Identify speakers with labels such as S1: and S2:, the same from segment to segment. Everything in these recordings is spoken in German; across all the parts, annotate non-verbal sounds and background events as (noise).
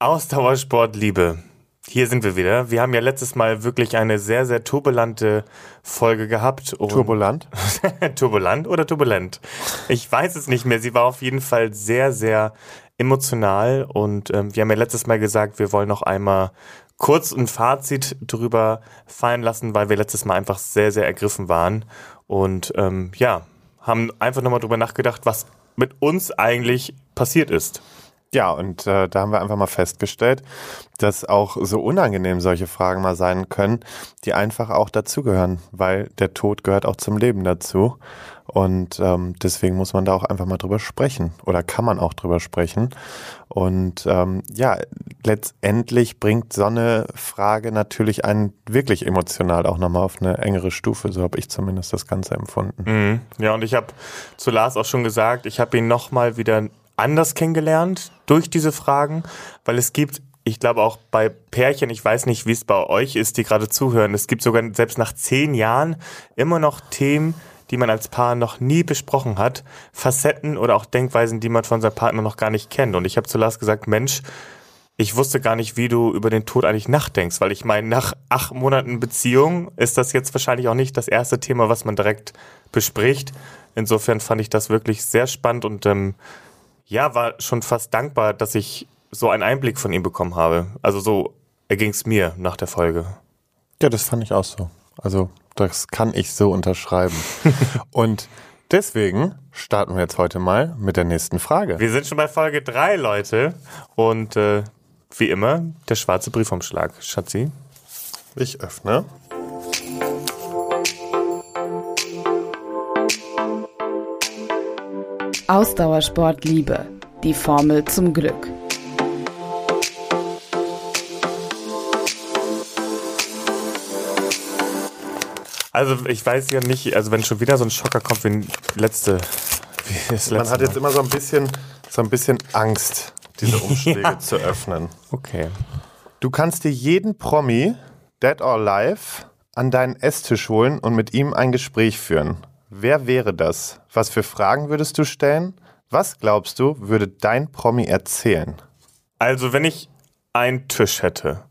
S1: Ausdauersport Liebe. Hier sind wir wieder. Wir haben ja letztes Mal wirklich eine sehr, sehr turbulente Folge gehabt.
S2: Turbulent? (laughs)
S1: turbulent oder turbulent? Ich weiß es nicht mehr. Sie war auf jeden Fall sehr, sehr emotional und ähm, wir haben ja letztes Mal gesagt, wir wollen noch einmal kurz ein Fazit drüber fallen lassen, weil wir letztes Mal einfach sehr, sehr ergriffen waren und ähm, ja, haben einfach nochmal drüber nachgedacht, was mit uns eigentlich passiert ist.
S2: Ja, und äh, da haben wir einfach mal festgestellt, dass auch so unangenehm solche Fragen mal sein können, die einfach auch dazugehören, weil der Tod gehört auch zum Leben dazu. Und ähm, deswegen muss man da auch einfach mal drüber sprechen oder kann man auch drüber sprechen. Und ähm, ja, letztendlich bringt so eine Frage natürlich einen wirklich emotional auch nochmal auf eine engere Stufe. So habe ich zumindest das Ganze empfunden.
S1: Mhm. Ja, und ich habe zu Lars auch schon gesagt, ich habe ihn nochmal wieder anders kennengelernt durch diese Fragen, weil es gibt ich glaube auch bei Pärchen, ich weiß nicht, wie es bei euch ist, die gerade zuhören, es gibt sogar selbst nach zehn Jahren immer noch Themen, die man als Paar noch nie besprochen hat, Facetten oder auch Denkweisen, die man von seinem Partner noch gar nicht kennt. Und ich habe zu Lars gesagt, Mensch, ich wusste gar nicht, wie du über den Tod eigentlich nachdenkst, weil ich meine, nach acht Monaten Beziehung ist das jetzt wahrscheinlich auch nicht das erste Thema, was man direkt bespricht. Insofern fand ich das wirklich sehr spannend und ähm, ja, war schon fast dankbar, dass ich so einen Einblick von ihm bekommen habe. Also so erging es mir nach der Folge.
S2: Ja, das fand ich auch so. Also das kann ich so unterschreiben. (laughs) Und deswegen starten wir jetzt heute mal mit der nächsten Frage.
S1: Wir sind schon bei Folge 3, Leute. Und äh, wie immer, der schwarze Briefumschlag. Schatzi.
S2: Ich öffne.
S3: Ausdauersport Liebe. Die Formel zum Glück.
S1: Also ich weiß ja nicht, also wenn schon wieder so ein Schocker kommt wie letzte.
S2: Wie letzte Man hat jetzt immer so ein bisschen, so ein bisschen Angst, diese (laughs) Umschläge ja. zu öffnen.
S1: Okay.
S2: Du kannst dir jeden Promi, dead or alive, an deinen Esstisch holen und mit ihm ein Gespräch führen. Wer wäre das? Was für Fragen würdest du stellen? Was glaubst du, würde dein Promi erzählen?
S1: Also, wenn ich einen Tisch hätte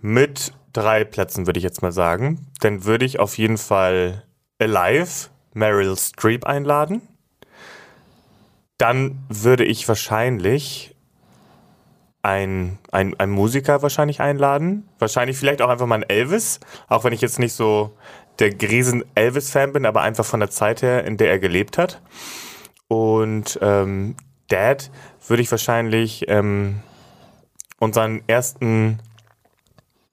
S1: mit drei Plätzen, würde ich jetzt mal sagen, dann würde ich auf jeden Fall Alive Meryl Streep einladen. Dann würde ich wahrscheinlich ein, ein, Musiker wahrscheinlich einladen. Wahrscheinlich vielleicht auch einfach mal ein Elvis, auch wenn ich jetzt nicht so der riesen Elvis-Fan bin, aber einfach von der Zeit her, in der er gelebt hat. Und ähm, Dad würde ich wahrscheinlich ähm, unseren ersten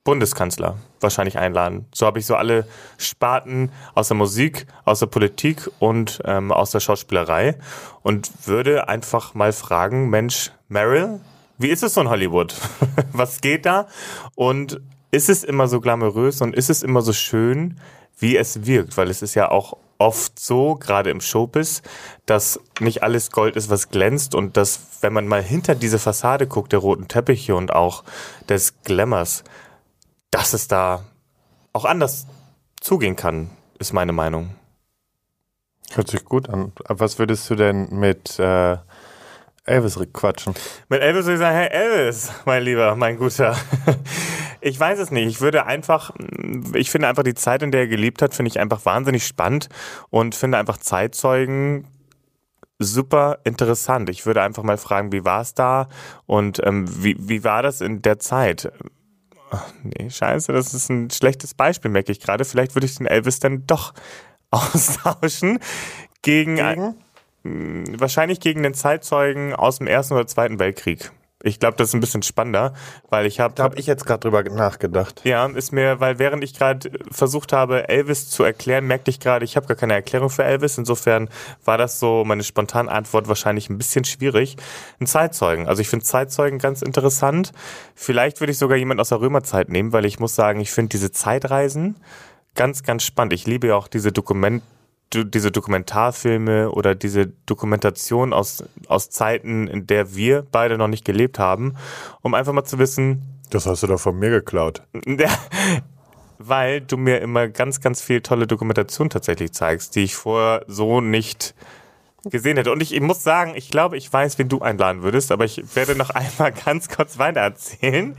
S1: Bundeskanzler wahrscheinlich einladen. So habe ich so alle Sparten aus der Musik, aus der Politik und ähm, aus der Schauspielerei und würde einfach mal fragen, Mensch, Meryl, wie ist es so in Hollywood? (laughs) Was geht da? Und ist es immer so glamourös und ist es immer so schön, wie es wirkt, weil es ist ja auch oft so, gerade im Showbiz, dass nicht alles Gold ist, was glänzt und dass, wenn man mal hinter diese Fassade guckt, der roten Teppiche und auch des Glamours, dass es da auch anders zugehen kann, ist meine Meinung.
S2: Hört sich gut an. Was würdest du denn mit äh, Elvis quatschen?
S1: Mit Elvis würde ich sagen, hey Elvis, mein Lieber, mein Guter. Ich weiß es nicht. Ich würde einfach, ich finde einfach die Zeit, in der er gelebt hat, finde ich einfach wahnsinnig spannend und finde einfach Zeitzeugen super interessant. Ich würde einfach mal fragen, wie war es da und ähm, wie, wie war das in der Zeit? Ach, nee, scheiße, das ist ein schlechtes Beispiel, merke ich gerade. Vielleicht würde ich den Elvis dann doch (laughs) austauschen gegen, gegen? Ein, wahrscheinlich gegen den Zeitzeugen aus dem Ersten oder Zweiten Weltkrieg. Ich glaube, das ist ein bisschen spannender, weil ich habe.
S2: Da habe ich jetzt gerade drüber nachgedacht.
S1: Ja, ist mir, weil während ich gerade versucht habe, Elvis zu erklären, merkte ich gerade, ich habe gar keine Erklärung für Elvis. Insofern war das so meine spontane Antwort wahrscheinlich ein bisschen schwierig. Ein Zeitzeugen. Also ich finde Zeitzeugen ganz interessant. Vielleicht würde ich sogar jemand aus der Römerzeit nehmen, weil ich muss sagen, ich finde diese Zeitreisen ganz, ganz spannend. Ich liebe ja auch diese Dokument diese Dokumentarfilme oder diese Dokumentation aus, aus Zeiten, in der wir beide noch nicht gelebt haben, um einfach mal zu wissen.
S2: Das hast du doch von mir geklaut.
S1: weil du mir immer ganz, ganz viel tolle Dokumentation tatsächlich zeigst, die ich vorher so nicht gesehen hätte. Und ich, ich muss sagen, ich glaube, ich weiß, wen du einladen würdest, aber ich werde noch (laughs) einmal ganz kurz weiter erzählen.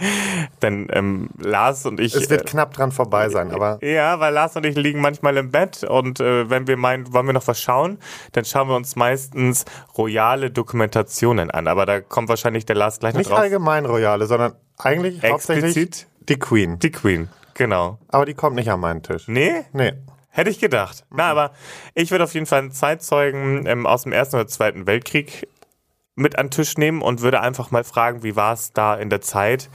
S1: Denn ähm, Lars und ich.
S2: Es wird
S1: äh,
S2: knapp dran vorbei sein, aber
S1: Ja, weil Lars und ich liegen manchmal im Bett und äh, wenn wir meinen, wollen wir noch was schauen, dann schauen wir uns meistens royale Dokumentationen an. Aber da kommt wahrscheinlich der Lars gleich noch
S2: nicht
S1: drauf.
S2: allgemein Royale, sondern eigentlich hauptsächlich
S1: Explizit
S2: die Queen.
S1: Die Queen, genau.
S2: Aber die kommt nicht an meinen Tisch.
S1: Nee?
S2: Nee.
S1: Hätte ich gedacht. Na, aber ich würde auf jeden Fall einen Zeitzeugen ähm, aus dem Ersten oder Zweiten Weltkrieg mit an den Tisch nehmen und würde einfach mal fragen, wie war es da in der Zeit?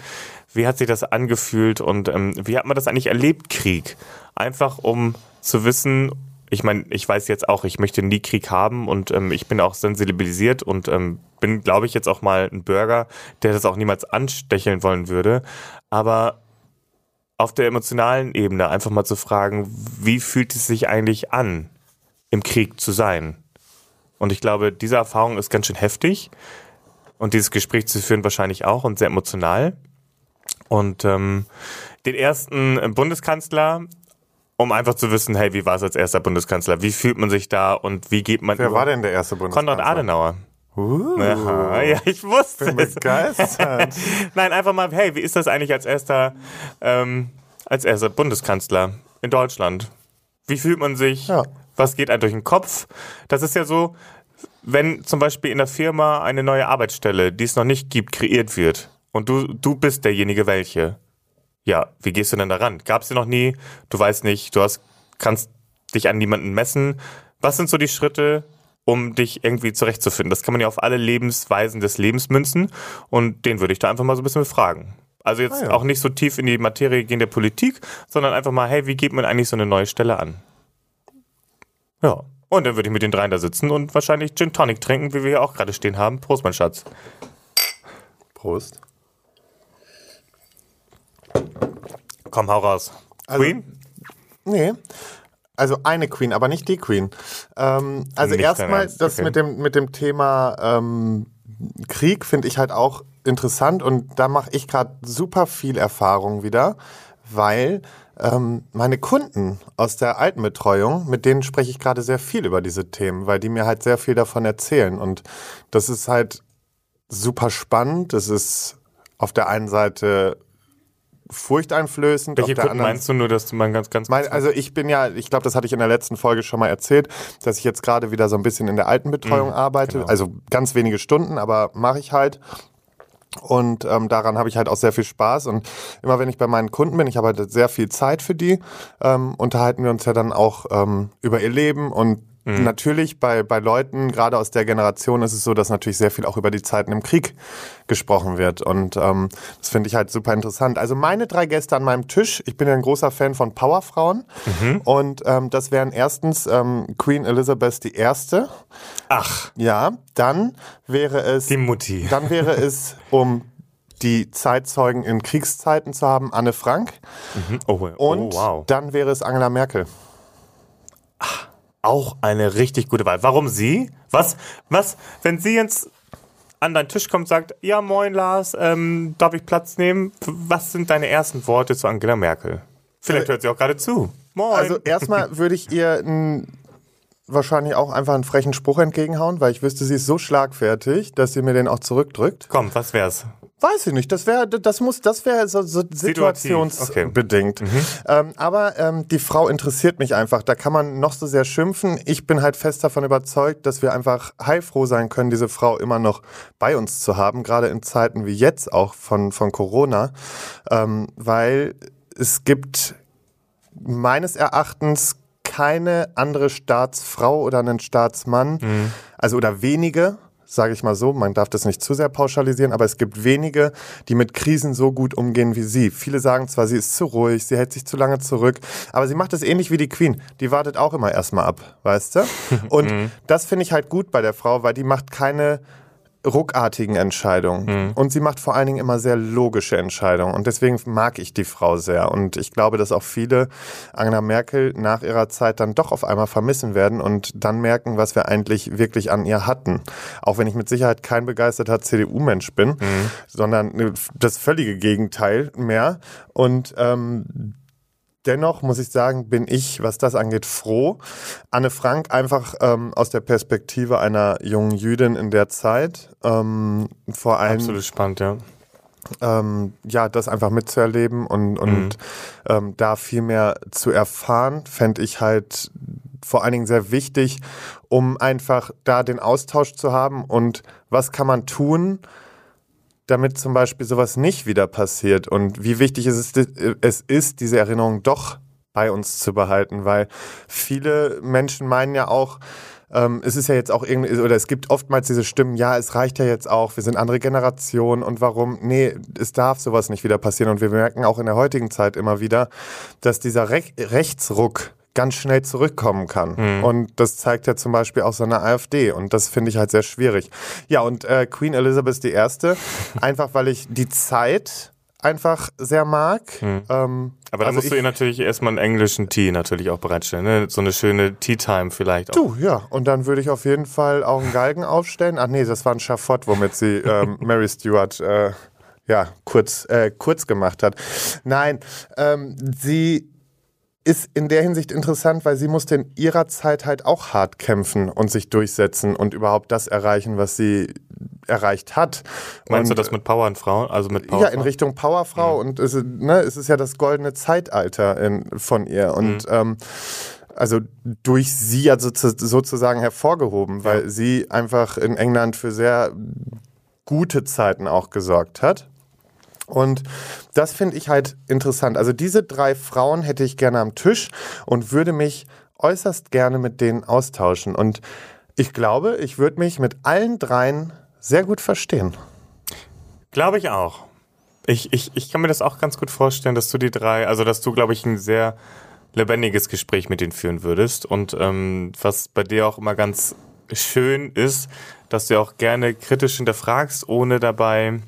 S1: Wie hat sich das angefühlt und ähm, wie hat man das eigentlich erlebt, Krieg? Einfach um zu wissen, ich meine, ich weiß jetzt auch, ich möchte nie Krieg haben und ähm, ich bin auch sensibilisiert und ähm, bin, glaube ich, jetzt auch mal ein Bürger, der das auch niemals anstecheln wollen würde. Aber auf der emotionalen Ebene einfach mal zu fragen, wie fühlt es sich eigentlich an, im Krieg zu sein? Und ich glaube, diese Erfahrung ist ganz schön heftig und dieses Gespräch zu führen wahrscheinlich auch und sehr emotional. Und ähm, den ersten Bundeskanzler, um einfach zu wissen, hey, wie war es als erster Bundeskanzler? Wie fühlt man sich da und wie geht man
S2: Wer war denn der erste Bundeskanzler?
S1: Konrad Adenauer.
S2: Uh,
S1: Aha, ja, ich wusste
S2: bin
S1: es.
S2: begeistert. (laughs)
S1: Nein, einfach mal, hey, wie ist das eigentlich als erster, ähm, als erster Bundeskanzler in Deutschland? Wie fühlt man sich?
S2: Ja.
S1: Was geht einem durch den Kopf? Das ist ja so, wenn zum Beispiel in der Firma eine neue Arbeitsstelle, die es noch nicht gibt, kreiert wird und du, du bist derjenige welche. Ja, wie gehst du denn daran? Gab es dir noch nie? Du weißt nicht, du hast, kannst dich an niemanden messen. Was sind so die Schritte, um dich irgendwie zurechtzufinden? Das kann man ja auf alle Lebensweisen des Lebens münzen und den würde ich da einfach mal so ein bisschen befragen. Also jetzt
S2: Ah, ja.
S1: auch nicht so tief in die Materie gehen der Politik, sondern einfach mal, hey, wie geht man eigentlich so eine neue Stelle an? Ja. Und dann würde ich mit den dreien da sitzen und wahrscheinlich Gin Tonic trinken, wie wir hier auch gerade stehen haben. Prost, mein Schatz.
S2: Prost.
S1: Komm, hau raus.
S2: Also-
S1: Queen?
S2: Nee. Also eine Queen, aber nicht die Queen. Ähm, also erstmal das
S1: okay.
S2: mit dem mit dem Thema ähm, Krieg finde ich halt auch interessant und da mache ich gerade super viel Erfahrung wieder, weil ähm, meine Kunden aus der Altenbetreuung, mit denen spreche ich gerade sehr viel über diese Themen, weil die mir halt sehr viel davon erzählen und das ist halt super spannend. Das ist auf der einen Seite furchteinflößend,
S1: Welche Kunden meinst du nur, dass du mal ganz, ganz
S2: mein, also ich bin ja, ich glaube, das hatte ich in der letzten Folge schon mal erzählt, dass ich jetzt gerade wieder so ein bisschen in der Altenbetreuung arbeite.
S1: genau.
S2: Also ganz wenige Stunden, aber mache ich halt. Und ähm, daran habe ich halt auch sehr viel Spaß. Und immer wenn ich bei meinen Kunden bin, ich habe halt sehr viel Zeit für die, ähm, unterhalten wir uns ja dann auch ähm, über ihr Leben. Und natürlich bei, bei Leuten, gerade aus der Generation, ist es so, dass natürlich sehr viel auch über die Zeiten im Krieg gesprochen wird. Und ähm, das finde ich halt super interessant. Also meine drei Gäste an meinem Tisch, ich bin ja ein großer Fan von Powerfrauen. Und ähm, das wären erstens ähm, Queen Elizabeth I.
S1: Ach,
S2: Ja, dann wäre es
S1: die Mutti. (laughs)
S2: dann wäre es, um die Zeitzeugen in Kriegszeiten zu haben, Anne Frank.
S1: Oh,
S2: Und
S1: oh, wow.
S2: dann wäre es Angela Merkel.
S1: Auch eine richtig gute Wahl. Warum sie? Was, was, wenn sie jetzt an deinen Tisch kommt und sagt, ja moin Lars, ähm, darf ich Platz nehmen? Was sind deine ersten Worte zu Angela Merkel? Vielleicht hört sie auch gerade zu. Moin.
S2: Also erstmal (laughs) würde ich ihr n, wahrscheinlich auch einfach einen frechen Spruch entgegenhauen, weil ich wüsste, sie ist so schlagfertig, dass sie mir den auch zurückdrückt.
S1: Komm, was wär's?
S2: Weiß ich nicht. Das wäre, das muss, das wäre so, so situationsbedingt. Ähm, aber ähm, die Frau interessiert mich einfach. Da kann man noch so sehr schimpfen. Ich bin halt fest davon überzeugt, dass wir einfach heilfroh sein können, diese Frau immer noch bei uns zu haben, gerade in Zeiten wie jetzt auch von von Corona, ähm, weil es gibt meines Erachtens keine andere Staatsfrau oder einen Staatsmann, also oder wenige, sage ich mal so, man darf das nicht zu sehr pauschalisieren, aber es gibt wenige, die mit Krisen so gut umgehen wie sie. Viele sagen zwar, sie ist zu ruhig, sie hält sich zu lange zurück, aber sie macht es ähnlich wie die Queen. Die wartet auch immer erstmal ab, weißt du? (laughs) Und das finde ich halt gut bei der Frau, weil die macht keine ruckartigen Entscheidungen. Und sie macht vor allen Dingen immer sehr logische Entscheidungen. Und deswegen mag ich die Frau sehr. Und ich glaube, dass auch viele Angela Merkel nach ihrer Zeit dann doch auf einmal vermissen werden und dann merken, was wir eigentlich wirklich an ihr hatten. Auch wenn ich mit Sicherheit kein begeisterter CDU-Mensch bin, sondern das völlige Gegenteil mehr. Und ähm, dennoch muss ich sagen, bin ich, was das angeht, froh. Anne Frank einfach ähm, aus der Perspektive einer jungen Jüdin in der Zeit. Ähm, vor allem
S1: Absolut spannend, ja.
S2: ähm, ja, das einfach mitzuerleben und, und ähm, da viel mehr zu erfahren, fände ich halt vor allen Dingen sehr wichtig, um einfach da den Austausch zu haben und was kann man tun, damit zum Beispiel sowas nicht wieder passiert und wie wichtig es ist, es ist diese Erinnerung doch bei uns zu behalten, weil viele Menschen meinen ja auch, ähm, es ist ja jetzt auch irgendwie, oder es gibt oftmals diese Stimmen, ja, es reicht ja jetzt auch, wir sind andere Generationen und warum? Nee, es darf sowas nicht wieder passieren. Und wir merken auch in der heutigen Zeit immer wieder, dass dieser Re Rechtsruck ganz schnell zurückkommen kann. Und das zeigt ja zum Beispiel auch so eine AfD. Und das finde ich halt sehr schwierig. Ja, und äh, Queen Elizabeth I., (laughs) einfach weil ich die Zeit einfach sehr mag. Ähm,
S1: Aber da
S2: also
S1: musst du ihr natürlich erstmal einen englischen Tee natürlich auch bereitstellen. Ne? So eine schöne Tea-Time vielleicht auch.
S2: Du, ja. Und dann würde ich auf jeden Fall auch einen Galgen aufstellen. Ach nee, das war ein Schafott, womit sie ähm, (laughs) Mary Stuart äh, ja, kurz, äh, kurz gemacht hat. Nein, ähm, sie ist in der Hinsicht interessant, weil sie musste in ihrer Zeit halt auch hart kämpfen und sich durchsetzen und überhaupt das erreichen, was sie erreicht hat.
S1: Meinst
S2: und,
S1: du das mit Power und Frauen? Also mit Power?
S2: ja, in Richtung Powerfrau und es, ist, ne, es ist ja das goldene Zeitalter in, von ihr und ähm, also durch sie ja sozu- sozusagen hervorgehoben, weil sie einfach in England für sehr gute Zeiten auch gesorgt hat. Und das finde ich halt interessant. Also diese drei Frauen hätte ich gerne am Tisch und würde mich äußerst gerne mit denen austauschen. Und ich glaube, ich würde mich mit allen dreien sehr gut verstehen.
S1: Glaube ich auch. Ich, ich, ich kann mir das auch ganz gut vorstellen, dass du die drei, also dass du, glaube ich, ein sehr lebendiges Gespräch mit denen führen würdest. Und ähm, was bei dir auch immer ganz schön ist, dass du auch gerne kritisch hinterfragst, ohne dabei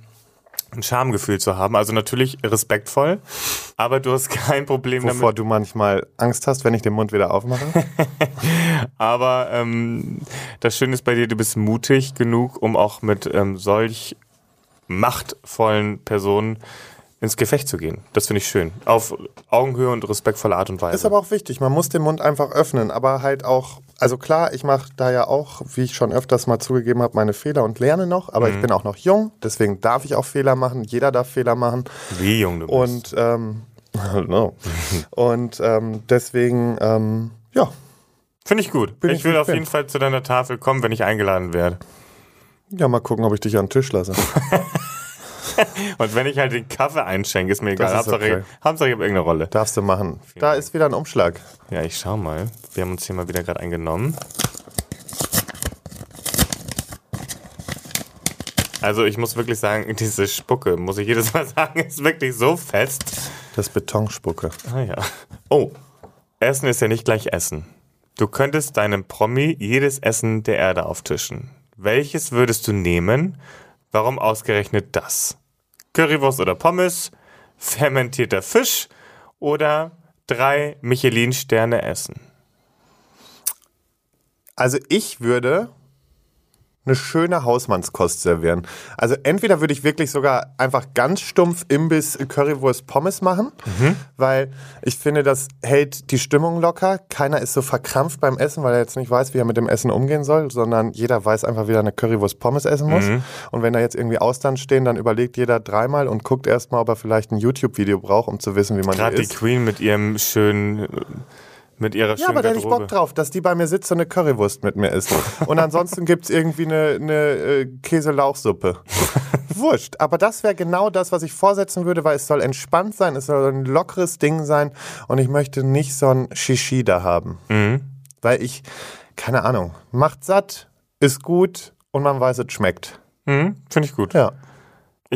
S1: ein Schamgefühl zu haben. Also natürlich respektvoll, aber du hast kein Problem damit.
S2: Wovor du manchmal Angst hast, wenn ich den Mund wieder aufmache. (laughs)
S1: Aber ähm, das Schöne ist bei dir, du bist mutig genug, um auch mit ähm, solch machtvollen Personen ins Gefecht zu gehen. Das finde ich schön. Auf Augenhöhe und respektvolle Art und Weise.
S2: Ist aber auch wichtig, man muss den Mund einfach öffnen, aber halt auch, also klar, ich mache da ja auch, wie ich schon öfters mal zugegeben habe, meine Fehler und lerne noch, aber ich bin auch noch jung, deswegen darf ich auch Fehler machen, jeder darf Fehler machen
S1: Wie jung du bist.
S2: und ähm, (laughs) no. und ähm, deswegen, ähm, ja,
S1: Finde ich gut.
S2: Bin
S1: ich,
S2: ich
S1: will auf
S2: gespannt.
S1: jeden Fall zu deiner Tafel kommen, wenn ich eingeladen werde.
S2: ja, mal gucken, ob ich dich an den Tisch lasse. (laughs) (laughs)
S1: Und wenn ich halt den Kaffee einschenke, ist mir egal.
S2: ist
S1: Hauptsache,
S2: okay.
S1: Hauptsache ich habe irgendeine Rolle.
S2: Darfst du machen. Da ist wieder ein Umschlag.
S1: Ja, ich schau mal. Wir haben uns hier mal wieder gerade eingenommen. Also ich muss wirklich sagen, (laughs) diese Spucke, muss ich jedes Mal (laughs) sagen, ist wirklich so fest.
S2: Das Betonspucke.
S1: Ah ja. Oh, Essen ist ja nicht gleich Essen. Du könntest deinem Promi jedes Essen der Erde auftischen. Welches würdest du nehmen? Warum ausgerechnet das? Currywurst oder Pommes? Fermentierter Fisch? Oder drei Michelin-Sterne essen?
S2: Also ich würde eine schöne Hausmannskost servieren. Also entweder würde ich wirklich sogar einfach ganz stumpf Imbiss Currywurst Pommes machen, weil ich finde, das hält die Stimmung locker. Keiner ist so verkrampft beim Essen, weil er jetzt nicht weiß, wie er mit dem Essen umgehen soll, sondern jeder weiß einfach, wie er eine Currywurst Pommes essen muss. Und wenn da jetzt irgendwie Austern stehen, dann überlegt jeder dreimal und guckt erstmal, ob er vielleicht ein YouTube-Video braucht, um zu wissen, wie man
S1: Gerade
S2: die isst.
S1: Queen mit ihrem schönen, mit ihrer
S2: Ja, aber da hätte ich. Bock drauf, dass die bei mir sitzt und eine Currywurst mit mir isst. Und ansonsten gibt's irgendwie eine, eine äh, Käse-Lauchsuppe. (laughs) Wurscht. Aber das wäre genau das, was ich vorsetzen würde, weil es soll entspannt sein, es soll ein lockeres Ding sein und ich möchte nicht so ein Shishi da haben.
S1: Mhm.
S2: Weil ich, keine Ahnung, macht satt, ist gut und man weiß, es schmeckt.
S1: Mhm, Finde ich gut.
S2: Ja.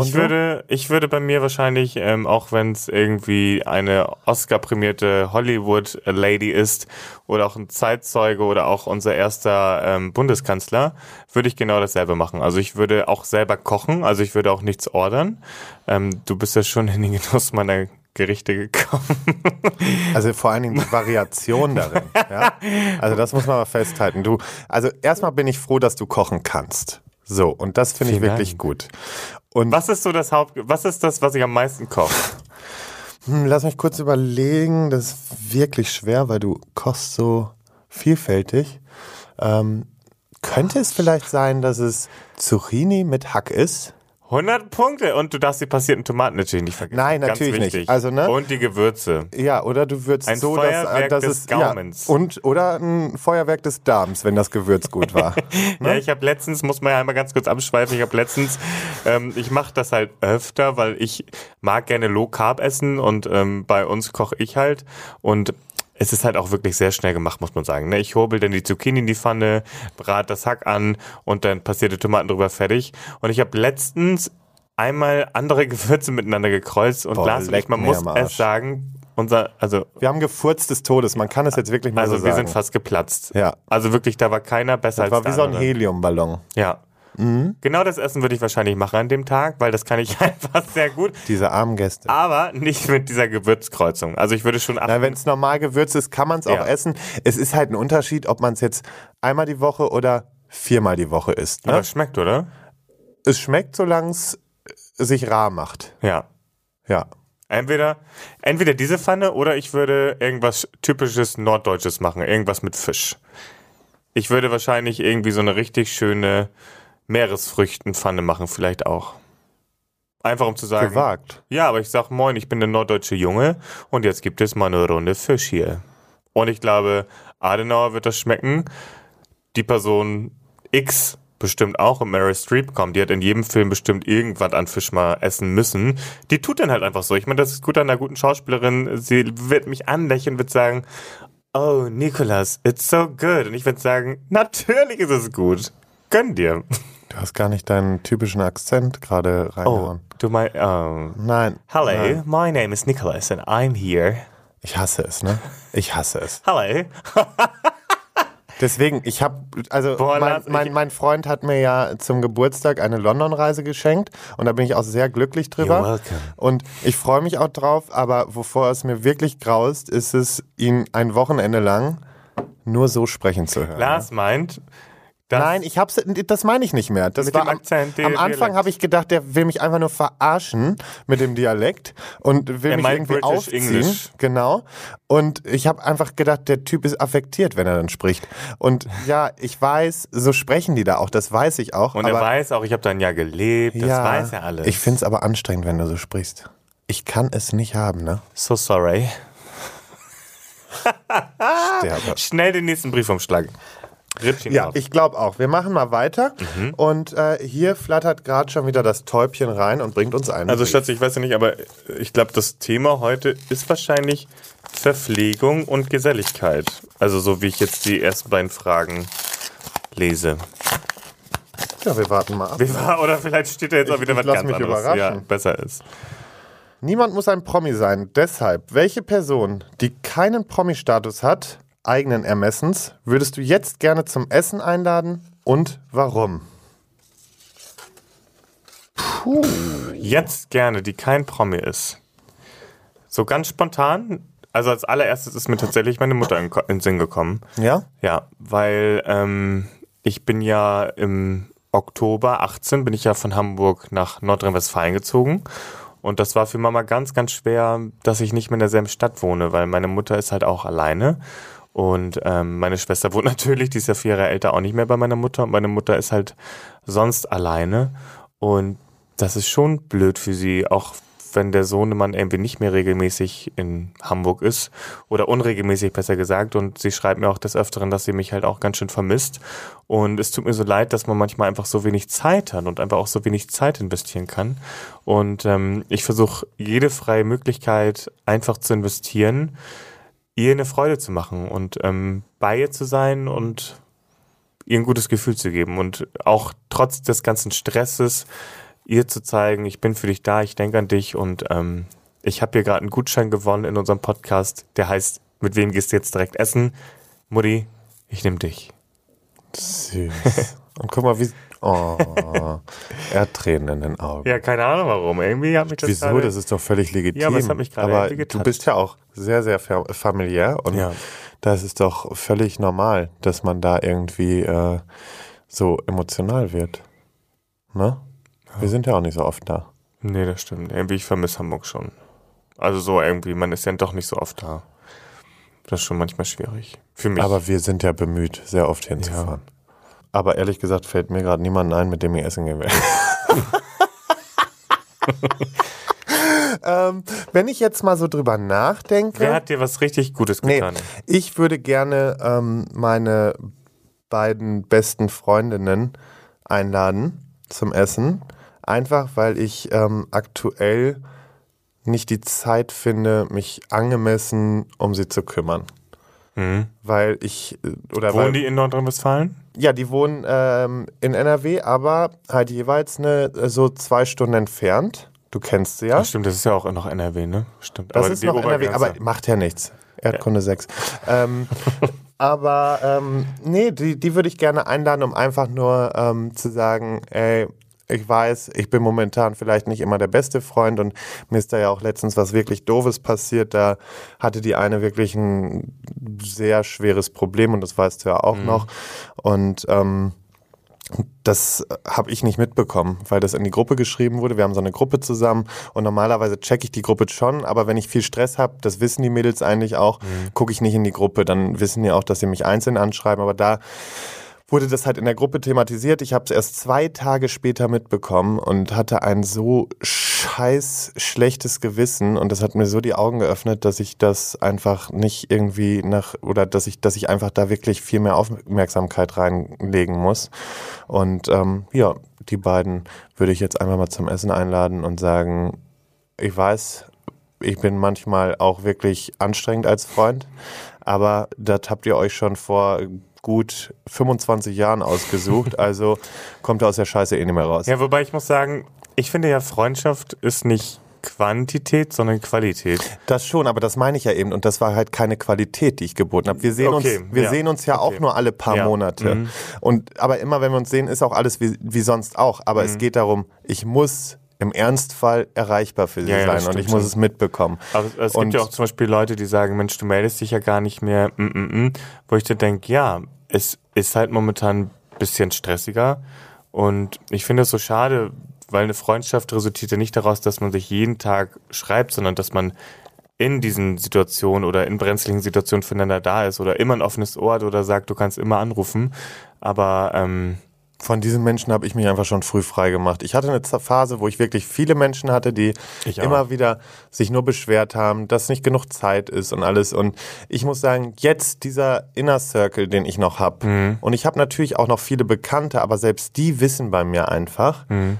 S1: Ich würde, ich würde bei mir wahrscheinlich, ähm, auch wenn es irgendwie eine Oscar-prämierte Hollywood-Lady ist oder auch ein Zeitzeuge oder auch unser erster ähm, Bundeskanzler, würde ich genau dasselbe machen. Also ich würde auch selber kochen, also ich würde auch nichts ordern. Ähm, du bist ja schon in den Genuss meiner Gerichte gekommen. (laughs)
S2: Also vor allen Dingen die Variation darin. Ja? Also das muss man mal festhalten. Du, also erstmal bin ich froh, dass du kochen kannst. So, und das finde ich wirklich
S1: Dank.
S2: gut. Und
S1: Was ist so das Haupt, was ist das, was ich am meisten koche?
S2: Hm, lass mich kurz überlegen. Das ist wirklich schwer, weil du kochst so vielfältig. Ähm, könnte es vielleicht sein, dass es Zucchini mit Hack ist?
S1: 100 Punkte und du darfst die passierten Tomaten natürlich nicht vergessen.
S2: Nein, natürlich nicht. Also, ne?
S1: Und die Gewürze.
S2: Ja, oder du würzt
S1: Ein
S2: so, dass, äh,
S1: Feuerwerk
S2: dass
S1: des
S2: es
S1: Gaumens.
S2: Ja, und oder ein Feuerwerk des Darms, wenn das Gewürz gut war. (laughs)
S1: Ja, ich habe letztens, muss man ja einmal ganz kurz abschweifen, ich habe letztens, ähm, ich mache das halt öfter, weil ich mag gerne Low Carb essen und ähm, bei uns koche ich halt und es ist halt auch wirklich sehr schnell gemacht, muss man sagen. Ne? Ich hobel dann die Zucchini in die Pfanne, brat das Hack an und dann passierte Tomaten drüber fertig. Und ich habe letztens einmal andere (laughs) Gewürze miteinander gekreuzt und
S2: Boah,
S1: Lars und ich, man muss es sagen, unser, also
S2: Wir haben gefurzt des Todes, man kann es jetzt wirklich mal
S1: also
S2: so
S1: wir
S2: sagen.
S1: sind fast geplatzt.
S2: Ja.
S1: Also wirklich, da war keiner besser
S2: das war
S1: als
S2: wie
S1: der
S2: so ein
S1: andere.
S2: Heliumballon.
S1: Ja. Genau das Essen würde ich wahrscheinlich machen an dem Tag, weil das kann ich (laughs) einfach sehr gut.
S2: Diese armen Gäste.
S1: Aber nicht mit dieser Gewürzkreuzung. Also ich würde schon achten.
S2: Na, wenn es normal gewürzt ist, kann man es
S1: Ja.
S2: auch essen. Es ist halt ein Unterschied, ob man es jetzt einmal die Woche oder viermal die Woche isst.
S1: aber
S2: Ne?
S1: es schmeckt, oder?
S2: Es schmeckt, solange es sich rar macht.
S1: Ja.
S2: Ja.
S1: Entweder, entweder diese Pfanne oder ich würde irgendwas typisches Norddeutsches machen. Irgendwas mit Fisch. Ich würde wahrscheinlich irgendwie so eine richtig schöne Meeresfrüchtenpfanne machen, vielleicht auch. Einfach um zu sagen.
S2: Gewagt.
S1: Ja, aber ich sag moin, ich bin der norddeutsche Junge und jetzt gibt es mal eine Runde Fisch hier. Und ich glaube, Adenauer wird das schmecken. Die Person X bestimmt auch und Meryl Streep kommt. Die hat in jedem Film bestimmt irgendwas an Fisch mal essen müssen. Die tut dann halt einfach so. Ich meine, das ist gut an einer guten Schauspielerin. Sie wird mich anlächeln, wird sagen, oh, Nicolas, it's so good. Und ich würde sagen, natürlich ist es gut. Gönn dir.
S2: Du hast gar nicht deinen typischen Akzent gerade
S1: Oh,
S2: reingehauen.
S1: du mein, oh.
S2: Nein.
S1: Hello,
S2: Nein.
S1: my name is Nicholas and I'm here.
S2: Ich hasse es, ne? Ich hasse es. (laughs)
S1: Hello.
S2: Deswegen, ich habe, also
S1: Boah,
S2: mein, mein, mein Freund hat mir ja zum Geburtstag eine London-Reise geschenkt und da bin ich auch sehr glücklich drüber.
S1: You're welcome.
S2: Und ich freue mich auch drauf, aber wovor es mir wirklich graust, ist es, ihn ein Wochenende lang nur so sprechen zu hören.
S1: Lars meint, dass
S2: Nein, ich hab's, das meine ich nicht mehr. Das war am,
S1: Akzent,
S2: am Anfang habe ich gedacht, der will mich einfach nur verarschen mit dem Dialekt und will
S1: Er
S2: mich irgendwie
S1: British
S2: aufziehen.
S1: English.
S2: Genau. Und ich habe einfach gedacht, der Typ ist affektiert, wenn er dann spricht. Und ja, ich weiß, so sprechen die da auch, das weiß ich auch.
S1: und er weiß auch, ich habe da ein Jahr gelebt, das
S2: ja,
S1: weiß er alles.
S2: Ich find's aber anstrengend, wenn du so sprichst. Ich kann es nicht haben, ne?
S1: so sorry. (laughs)
S2: Sterbe.
S1: Schnell den nächsten Briefumschlag. Rippchen
S2: Ja,
S1: auf.
S2: ich glaube auch. Wir machen mal weiter.
S1: Mhm.
S2: Und äh, hier flattert gerade schon wieder das Täubchen rein und bringt uns einen.
S1: Also. Schatz, ich weiß ja nicht, aber ich glaube, das Thema heute ist wahrscheinlich Verpflegung und Geselligkeit. Also so wie ich jetzt die ersten beiden Fragen lese.
S2: Ja, wir warten mal ab.
S1: War- Oder vielleicht steht da jetzt auch
S2: Ich-
S1: wieder
S2: ich
S1: was
S2: lass
S1: ganz
S2: mich
S1: anderes.
S2: überraschen.
S1: Ja, besser ist.
S2: Niemand muss ein Promi sein. Deshalb, welche Person, die keinen Promi-Status hat, eigenen Ermessens, würdest du jetzt gerne zum Essen einladen und warum?
S1: Jetzt gerne, die kein Promi ist. So ganz spontan. Also als allererstes ist mir tatsächlich meine Mutter in, in den Sinn gekommen.
S2: Ja?
S1: Ja, weil ähm, ich bin ja im Oktober 18 bin ich ja von Hamburg nach Nordrhein-Westfalen gezogen. Und das war für Mama ganz, ganz schwer, dass ich nicht mehr in derselben Stadt wohne, weil meine Mutter ist halt auch alleine. Und ähm, meine Schwester wohnt (laughs) natürlich, die ist ja vier Jahre älter, auch nicht mehr bei meiner Mutter. Und meine Mutter ist halt sonst alleine. Und das ist schon blöd für sie, auch wenn der Sohnemann irgendwie nicht mehr regelmäßig in Hamburg ist oder unregelmäßig besser gesagt und sie schreibt mir auch des Öfteren, dass sie mich halt auch ganz schön vermisst und es tut mir so leid, dass man manchmal einfach so wenig Zeit hat und einfach auch so wenig Zeit investieren kann und ähm, ich versuche jede freie Möglichkeit einfach zu investieren, ihr eine Freude zu machen und ähm, bei ihr zu sein und ihr ein gutes Gefühl zu geben und auch trotz des ganzen Stresses ihr zu zeigen, ich bin für dich da, ich denke an dich und ähm, ich habe hier gerade einen Gutschein gewonnen in unserem Podcast, der heißt, mit wem gehst du jetzt direkt essen? Mutti, ich nehme dich.
S2: Süß. und guck mal, wie. Oh, er hat Tränen in den Augen.
S1: Ja, keine Ahnung warum. Irgendwie hat mich das
S2: Wieso?
S1: gerade-
S2: Das ist doch völlig legitim.
S1: Ja, aber es hat mich gerade
S2: Aber du bist ja auch sehr, sehr fa- familiär und
S1: Ja.
S2: das ist doch völlig normal, dass man da irgendwie äh, so emotional wird. Ne? Wir sind ja auch nicht so oft da.
S1: Nee, das stimmt. Irgendwie, ich vermisse Hamburg schon. Also so irgendwie, man ist ja doch nicht so oft da. Das ist schon manchmal schwierig. Für mich.
S2: Aber wir sind ja bemüht, sehr oft hinzufahren. Aber ehrlich gesagt fällt mir gerade niemand ein, mit dem ich essen gehen will. (laughs) (laughs) ähm, wenn ich jetzt mal so drüber nachdenke.
S1: Wer hat dir was richtig Gutes
S2: Nee,
S1: getan?
S2: ich würde gerne ähm, meine beiden besten Freundinnen einladen zum Essen. Einfach weil ich ähm, aktuell nicht die Zeit finde, mich angemessen um sie zu kümmern. Weil ich, äh, oder weil,
S1: Wohnen die in Nordrhein-Westfalen?
S2: ja, die wohnen ähm, in NRW, aber halt jeweils eine, äh, so zwei Stunden entfernt. Du kennst sie ja.
S1: Ach, stimmt, das ist ja auch noch NRW, ne? Stimmt.
S2: Das
S1: aber
S2: ist noch NRW, aber macht ja nichts. Erdkunde 6. Ähm, (laughs) aber ähm, nee, die, die würde ich gerne einladen, um einfach nur ähm, zu sagen, ey, ich weiß, ich bin momentan vielleicht nicht immer der beste Freund und mir ist da ja auch letztens was wirklich Doofes passiert. Da hatte die eine wirklich ein sehr schweres Problem und das weißt du ja auch noch. Und ähm, das habe ich nicht mitbekommen, weil das in die Gruppe geschrieben wurde. Wir haben so eine Gruppe zusammen und normalerweise checke ich die Gruppe schon, aber wenn ich viel Stress habe, das wissen die Mädels eigentlich auch, gucke ich nicht in die Gruppe. Dann wissen die auch, dass sie mich einzeln anschreiben, aber da wurde das halt in der Gruppe thematisiert. Ich habe es erst zwei Tage später mitbekommen und hatte ein so scheiß schlechtes Gewissen und das hat mir so die Augen geöffnet, dass ich das einfach nicht irgendwie nach oder dass ich, dass ich einfach da wirklich viel mehr Aufmerksamkeit reinlegen muss. Und ähm, ja, die beiden würde ich jetzt einfach mal zum Essen einladen und sagen, ich weiß, ich bin manchmal auch wirklich anstrengend als Freund, aber das habt ihr euch schon vor gut 25 Jahren ausgesucht, (laughs) also kommt ihr aus der Scheiße eh nicht mehr raus.
S1: Ja, wobei ich muss sagen, ich finde ja, Freundschaft ist nicht Quantität, sondern Qualität.
S2: Das schon, aber das meine ich ja eben und das war halt keine Qualität, die ich geboten habe. Wir sehen
S1: Okay,
S2: uns, wir
S1: ja.
S2: sehen uns ja auch
S1: Okay.
S2: nur alle paar
S1: Ja.
S2: Monate.
S1: Mhm.
S2: Und aber immer, wenn wir uns sehen, ist auch alles wie, wie sonst auch. Aber
S1: Mhm.
S2: es geht darum, ich muss im Ernstfall erreichbar für sie
S1: Ja, ja,
S2: sein und ich muss es mitbekommen.
S1: Aber es
S2: Und-
S1: gibt ja auch zum Beispiel Leute, die sagen, Mensch, du meldest dich ja gar nicht mehr, mm, mm, mm, wo ich dir denke, ja, es ist halt momentan ein bisschen stressiger und ich finde es so schade, weil eine Freundschaft resultiert ja nicht daraus, dass man sich jeden Tag schreibt, sondern dass man in diesen Situationen oder in brenzligen Situationen füreinander da ist oder immer ein offenes Ohr hat oder sagt, du kannst immer anrufen. Aber ähm,
S2: Von diesen Menschen habe ich mich einfach schon früh frei gemacht. Ich hatte eine Phase, wo ich wirklich viele Menschen hatte, die immer wieder sich nur beschwert haben, dass nicht genug Zeit ist und alles. Und ich muss sagen, jetzt dieser Inner Circle, den ich noch habe,
S1: Mhm.
S2: und ich habe natürlich auch noch viele Bekannte, aber selbst die wissen bei mir einfach,
S1: Mhm.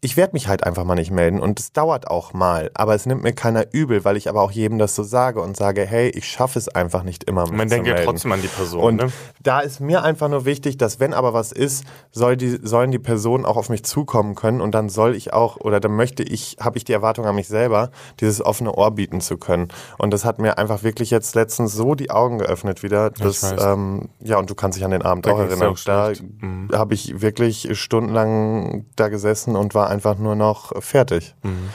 S2: Ich werde mich halt einfach mal nicht melden und es dauert auch mal, aber es nimmt mir keiner übel, weil ich aber auch jedem das so sage und sage, hey, ich schaffe es einfach nicht immer. mich
S1: man denkt ja trotzdem an die Person.
S2: Und
S1: ne?
S2: da ist mir einfach nur wichtig, dass wenn aber was ist, soll die, sollen die Personen auch auf mich zukommen können und dann soll ich auch oder dann möchte ich, habe ich die Erwartung an mich selber, dieses offene Ohr bieten zu können. Und das hat mir einfach wirklich jetzt letztens so die Augen geöffnet wieder. Dass, ähm, ja, und du kannst dich an den Abend
S1: Da
S2: auch erinnern.
S1: auch
S2: Da.
S1: Mhm.
S2: habe ich wirklich stundenlang da gesessen und war einfach nur noch fertig.
S1: Mhm.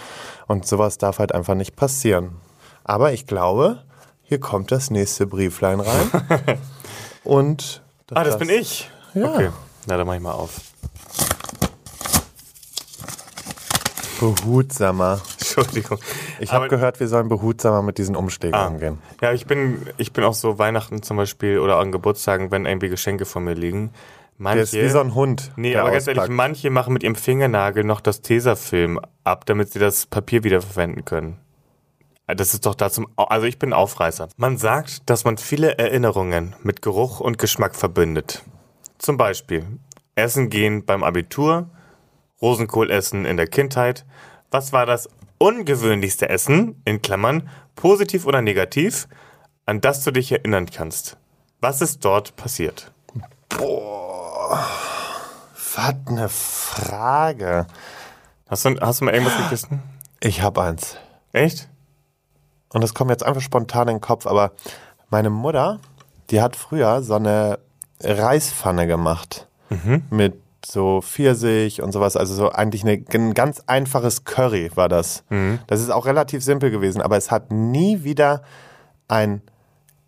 S2: Und sowas darf halt einfach nicht passieren. Aber ich glaube, hier kommt das nächste Brieflein rein. (laughs) und
S1: Ah, das bin ich.
S2: Ja.
S1: Okay, na dann mach ich mal auf.
S2: Behutsamer.
S1: Entschuldigung.
S2: Ich habe gehört, wir sollen behutsamer mit diesen Umschlägen
S1: Ah.
S2: umgehen.
S1: Ja, ich bin, ich bin auch so Weihnachten zum Beispiel oder an Geburtstagen, wenn irgendwie Geschenke von mir liegen. Manche,
S2: Der ist wie so ein Hund.
S1: nee, aber ganz ehrlich,
S2: auspackt.
S1: manche machen mit ihrem Fingernagel noch das Tesafilm ab, damit sie das Papier wiederverwenden können. Das ist doch da zum, Au- also ich bin Aufreißer. Man sagt, dass man viele Erinnerungen mit Geruch und Geschmack verbindet. Zum Beispiel Essen gehen beim Abitur, Rosenkohl essen in der Kindheit. Was war das ungewöhnlichste Essen, in Klammern, positiv oder negativ, an das du dich erinnern kannst? Was ist dort passiert?
S2: Was eine Frage.
S1: Hast du, hast du mal irgendwas gegessen?
S2: Ich habe eins.
S1: Echt?
S2: Und das kommt jetzt einfach spontan in den Kopf, aber meine Mutter, die hat früher so eine Reispfanne gemacht. Mit so Pfirsich und sowas. Also so eigentlich eine, ein ganz einfaches Curry war das. Das ist auch relativ simpel gewesen, aber es hat nie wieder ein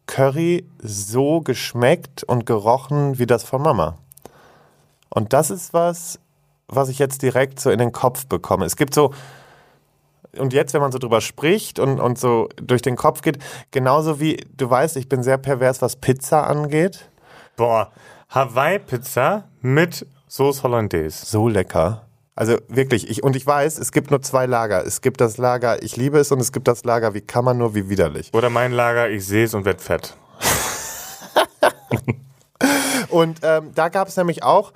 S2: Curry so geschmeckt und gerochen wie das von Mama. Und das ist was, was ich jetzt direkt so in den Kopf bekomme. Es gibt so, und jetzt, wenn man so drüber spricht und, und so durch den Kopf geht, genauso wie, du weißt, ich bin sehr pervers, was Pizza angeht.
S1: Boah, Hawaii-Pizza mit Sauce Hollandaise.
S2: So lecker. Also wirklich, ich, und ich weiß, es gibt nur zwei Lager. Es gibt das Lager, ich liebe es, und es gibt das Lager, wie kann man nur, wie widerlich.
S1: Oder mein Lager, ich sehe es und werd fett. (laughs)
S2: Und ähm, da gab es nämlich auch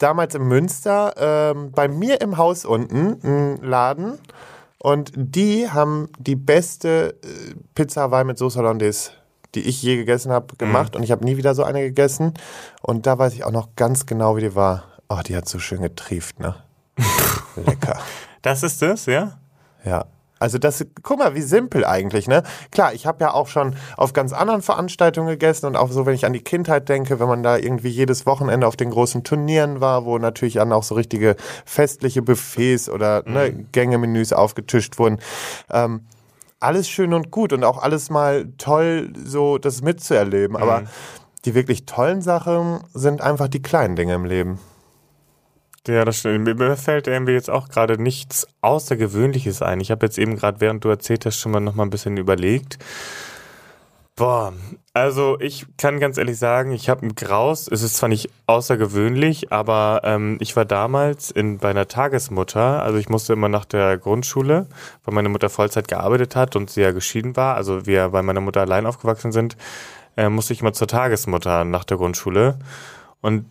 S2: damals in Münster ähm, bei mir im Haus unten einen Laden. Und die haben die beste äh, Pizza Hawaii mit Sauce Hollandaise, die ich je gegessen habe, gemacht. Und ich habe nie wieder so eine gegessen. Und da weiß ich auch noch ganz genau, wie die war. Oh, die hat so schön getrieft, ne? (laughs) Lecker.
S1: Das ist es, ja?
S2: Ja. Also das, guck mal, wie simpel eigentlich, ne? Klar, ich habe ja auch schon auf ganz anderen Veranstaltungen gegessen und auch so, wenn ich an die Kindheit denke, wenn man da irgendwie jedes Wochenende auf den großen Turnieren war, wo natürlich dann auch so richtige festliche Buffets oder ne, Gängemenüs aufgetischt wurden. Ähm, alles schön und gut und auch alles mal toll, so das mitzuerleben. Aber die wirklich tollen Sachen sind einfach die kleinen Dinge im Leben.
S1: Ja, das stimmt. Mir- fällt irgendwie jetzt auch gerade nichts Außergewöhnliches ein. Ich habe jetzt eben gerade, während du erzählt hast, schon mal noch mal ein bisschen überlegt. Boah, also ich kann ganz ehrlich sagen, ich habe einen Graus. Es ist zwar nicht außergewöhnlich, aber ähm, ich war damals in, bei einer Tagesmutter. Also ich musste immer nach der Grundschule, weil meine Mutter Vollzeit gearbeitet hat und sie ja geschieden war. Also wir bei meiner Mutter allein aufgewachsen sind, äh, musste ich immer zur Tagesmutter nach der Grundschule. Und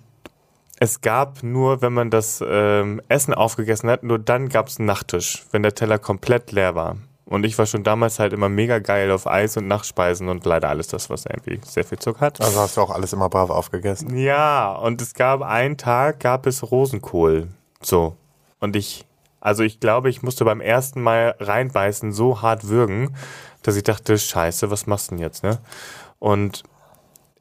S1: es gab nur, wenn man das ähm, Essen aufgegessen hat, nur dann gab es einen Nachtisch, wenn der Teller komplett leer war. Und ich war schon damals halt immer mega geil auf Eis und Nachspeisen und leider alles das, was irgendwie sehr viel Zucker hat.
S2: Also hast du auch alles immer brav aufgegessen.
S1: Ja, und es gab einen Tag, gab es Rosenkohl. So. Und ich, also ich glaube, ich musste beim ersten Mal reinbeißen so hart würgen, dass ich dachte, scheiße, was machst du denn jetzt, ne? Und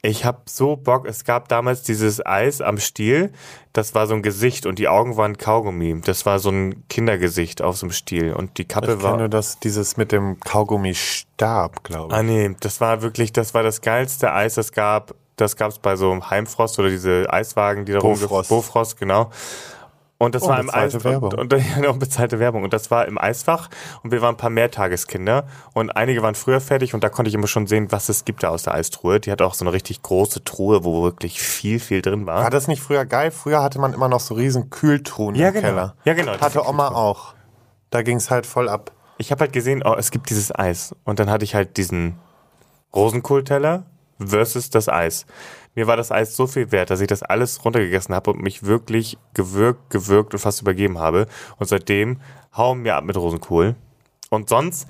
S1: ich hab so Bock, es gab damals dieses Eis am Stiel, das war so ein Gesicht und die Augen waren Kaugummi. Das war so ein Kindergesicht auf so einem Stiel und die Kappe
S2: Ich
S1: war...
S2: kenne nur das, dieses mit dem Kaugummi-Stab, glaube ich.
S1: Ah nee, das war wirklich, das war das geilste Eis, das gab. Das gab es bei so einem Heimfrost oder diese Eiswagen, die da
S2: Bofrost.
S1: rumgef- Bofrost, genau. Und das
S2: Oh,
S1: war im Eis
S2: bezahlte Werbung.
S1: Und, und (laughs) ja, noch bezahlte Werbung. Und das war im Eisfach und wir waren ein paar Mehrtageskinder und einige waren früher fertig und da konnte ich immer schon sehen, was es gibt da aus der Eistruhe. Die hat auch so eine richtig große Truhe, wo wirklich viel, viel drin war.
S2: War das nicht früher geil? Früher hatte man immer noch so riesen Kühltruhen
S1: Ja,
S2: im
S1: genau.
S2: Keller.
S1: Ja, genau,
S2: Hatte Oma auch. Da ging es halt voll ab.
S1: ich habe halt gesehen, oh, es gibt dieses Eis. Und dann hatte ich halt diesen Rosenkohlteller versus das Eis. Mir war das Eis so viel wert, dass ich das alles runtergegessen habe und mich wirklich gewürgt, gewürgt und fast übergeben habe. Und seitdem hauen wir ab mit Rosenkohl. Und sonst,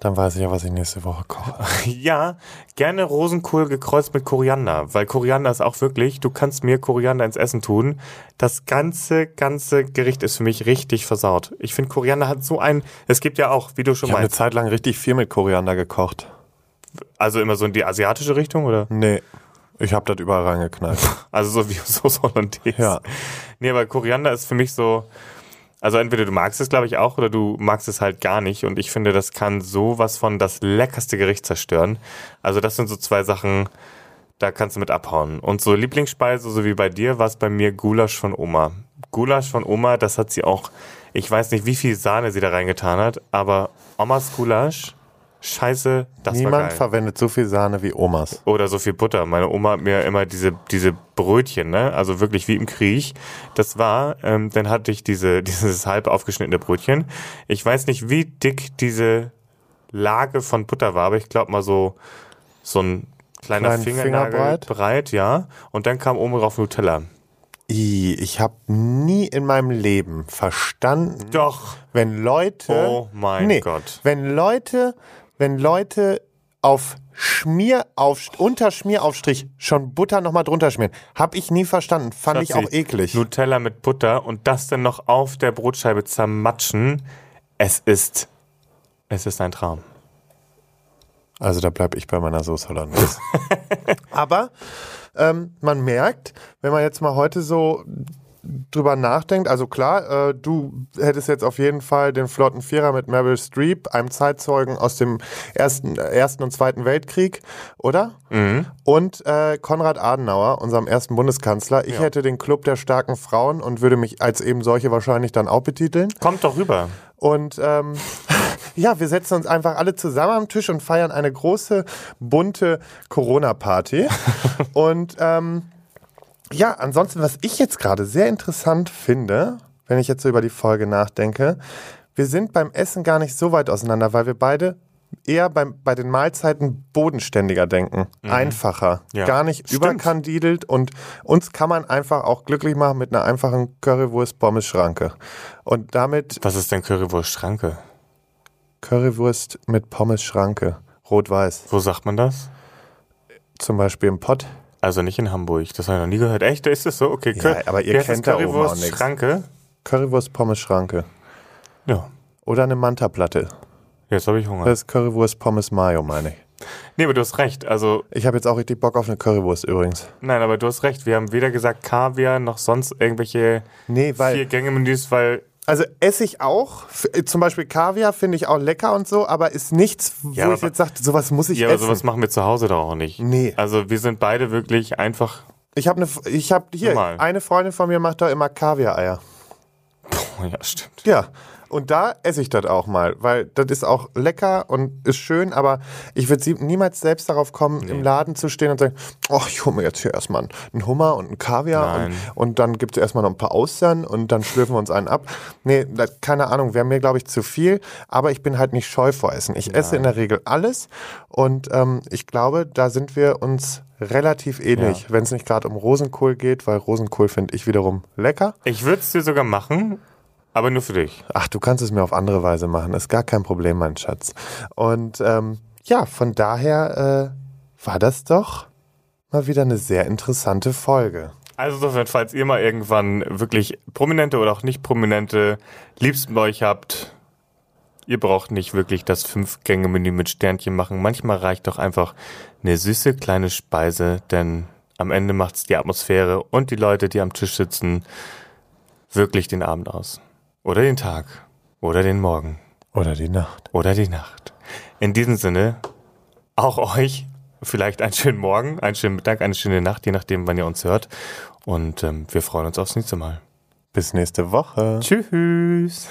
S2: Dann weiß ich ja, was ich nächste Woche koche. (laughs)
S1: ja, gerne Rosenkohl gekreuzt mit Koriander, weil Koriander ist auch wirklich, du kannst mir Koriander ins Essen tun. Das ganze, ganze Gericht ist für mich richtig versaut. Ich finde, Koriander hat so ein, es gibt ja auch, wie du schon
S2: Ich habe eine
S1: meinst,
S2: Zeit lang richtig viel mit Koriander gekocht.
S1: Also immer so in die asiatische Richtung, oder?
S2: Nee, ich habe das überall reingeknallt. (laughs)
S1: Also so wie (laughs) Sauce Hollandaise.
S2: Ja.
S1: Nee, aber Koriander ist für mich so, also entweder du magst es, glaube ich, auch, oder du magst es halt gar nicht. Und ich finde, das kann sowas von das leckerste Gericht zerstören. Also das sind so zwei Sachen, da kannst du mit abhauen. Und so Lieblingsspeise, so wie bei dir, war es bei mir Gulasch von Oma. Gulasch von Oma, das hat sie auch, ich weiß nicht, wie viel Sahne sie da reingetan hat, aber Omas Gulasch, scheiße, das war
S2: Niemand
S1: geil.
S2: verwendet so viel Sahne wie Omas.
S1: Oder so viel Butter. Meine Oma hat mir immer diese, diese Brötchen, ne? Also wirklich wie im Krieg. Das war, ähm, dann hatte ich diese, (laughs) dieses halb aufgeschnittene Brötchen. Ich weiß nicht, wie dick diese Lage von Butter war, aber ich glaube mal so, so ein kleiner
S2: Kleinen
S1: Fingernagel
S2: Fingerbreit?
S1: breit, ja. Und dann kam oben drauf Nutella.
S2: I, ich habe nie in meinem Leben verstanden,
S1: Doch.
S2: wenn Leute,
S1: Oh mein
S2: nee,
S1: Gott.
S2: wenn Leute, wenn Leute auf Schmierauf, unter Schmieraufstrich schon Butter nochmal drunter schmieren, habe ich nie verstanden. Fand ich
S1: Schatzi,
S2: auch eklig.
S1: Nutella mit Butter und das dann noch auf der Brotscheibe zermatschen. Es ist, es ist ein Traum.
S2: Also da bleibe ich bei meiner Sauce (laughs) Hollandaise. Aber ähm, man merkt, wenn man jetzt mal heute so drüber nachdenkt, also klar, äh, du hättest jetzt auf jeden Fall den flotten Vierer mit Meryl Streep, einem Zeitzeugen aus dem Ersten, Ersten und Zweiten Weltkrieg, oder?
S1: Mhm.
S2: Und äh, Konrad Adenauer, unserem ersten Bundeskanzler. Ich
S1: Ja.
S2: hätte den Club der starken Frauen und würde mich als eben solche wahrscheinlich dann auch betiteln.
S1: Kommt doch rüber.
S2: Und ähm, (laughs) ja, wir setzen uns einfach alle zusammen am Tisch und feiern eine große, bunte Corona-Party. (laughs) und ähm, ja, ansonsten, was ich jetzt gerade sehr interessant finde, wenn ich jetzt so über die Folge nachdenke, wir sind beim Essen gar nicht so weit auseinander, weil wir beide eher beim, bei den Mahlzeiten bodenständiger denken, einfacher,
S1: Mhm. Ja.
S2: gar nicht
S1: Stimmt.
S2: überkandidelt und uns kann man einfach auch glücklich machen mit einer einfachen Currywurst-Pommes-Schranke. Und damit
S1: Was ist denn Currywurst-Schranke?
S2: Currywurst mit Pommes-Schranke, rot-weiß,
S1: Wo sagt man das?
S2: zum Beispiel im Pott.
S1: Also nicht in Hamburg. Das habe ich noch nie gehört. Echt? Ist das so? Okay.
S2: Ja, aber ihr kennt da oben auch nichts.
S1: Currywurst-Schranke?
S2: Currywurst-Pommes-Schranke.
S1: Ja.
S2: Oder eine Manta-Platte.
S1: Jetzt habe ich Hunger.
S2: Das ist Currywurst-Pommes-Mayo, meine ich.
S1: nee, aber du hast recht. Also,
S2: Ich habe jetzt auch richtig Bock auf eine Currywurst übrigens.
S1: nein, aber du hast recht. Wir haben weder gesagt Kaviar noch sonst irgendwelche
S2: Nee, weil
S1: Vier-Gänge-Menüs, weil
S2: Also esse ich auch. Äh, zum Beispiel Kaviar finde ich auch lecker und so, aber ist nichts, wo
S1: Ja,
S2: ich
S1: aber-
S2: jetzt sage, sowas muss ich
S1: ja, aber
S2: essen.
S1: sowas machen wir zu Hause doch auch nicht.
S2: Nee.
S1: Also wir sind beide wirklich einfach.
S2: ich habe eine, ich habe hier
S1: Normal.
S2: eine Freundin von mir macht da immer Kaviar-Eier.
S1: Oh, ja, stimmt.
S2: Ja. Und da esse ich das auch mal, weil das ist auch lecker und ist schön, aber ich würde niemals selbst darauf kommen, im Laden zu stehen und sagen, oh, ich hole mir jetzt hier erstmal einen Hummer und einen Kaviar
S1: Nein.
S2: und, und dann gibt es erstmal noch ein paar Austern und dann schlürfen wir uns einen ab. Nee, das, keine Ahnung, wäre mir, glaube ich, zu viel, aber ich bin halt nicht scheu vor Essen. Ich esse in der Regel alles und ähm, ich glaube, da sind wir uns relativ ähnlich, wenn es nicht gerade um Rosenkohl geht, weil Rosenkohl finde ich wiederum lecker.
S1: Ich würde es dir sogar machen, aber nur für dich.
S2: Ach, du kannst es mir auf andere Weise machen. Ist gar kein Problem, mein Schatz. Und ähm, ja, von daher äh, war das doch mal wieder eine sehr interessante Folge.
S1: Also insofern, falls ihr mal irgendwann wirklich prominente oder auch nicht prominente Liebsten bei euch habt, ihr braucht nicht wirklich das Fünf-Gänge-Menü mit Sternchen machen. Manchmal reicht doch einfach eine süße kleine Speise, denn am Ende macht's die Atmosphäre und die Leute, die am Tisch sitzen, wirklich den Abend aus. Oder den Tag. Oder den Morgen.
S2: Oder die Nacht.
S1: Oder die Nacht. In diesem Sinne, auch euch vielleicht einen schönen Morgen, einen schönen Mittag, eine schöne Nacht, je nachdem, wann ihr uns hört. Und ähm, wir freuen uns aufs nächste Mal.
S2: Bis nächste Woche.
S1: Tschüss.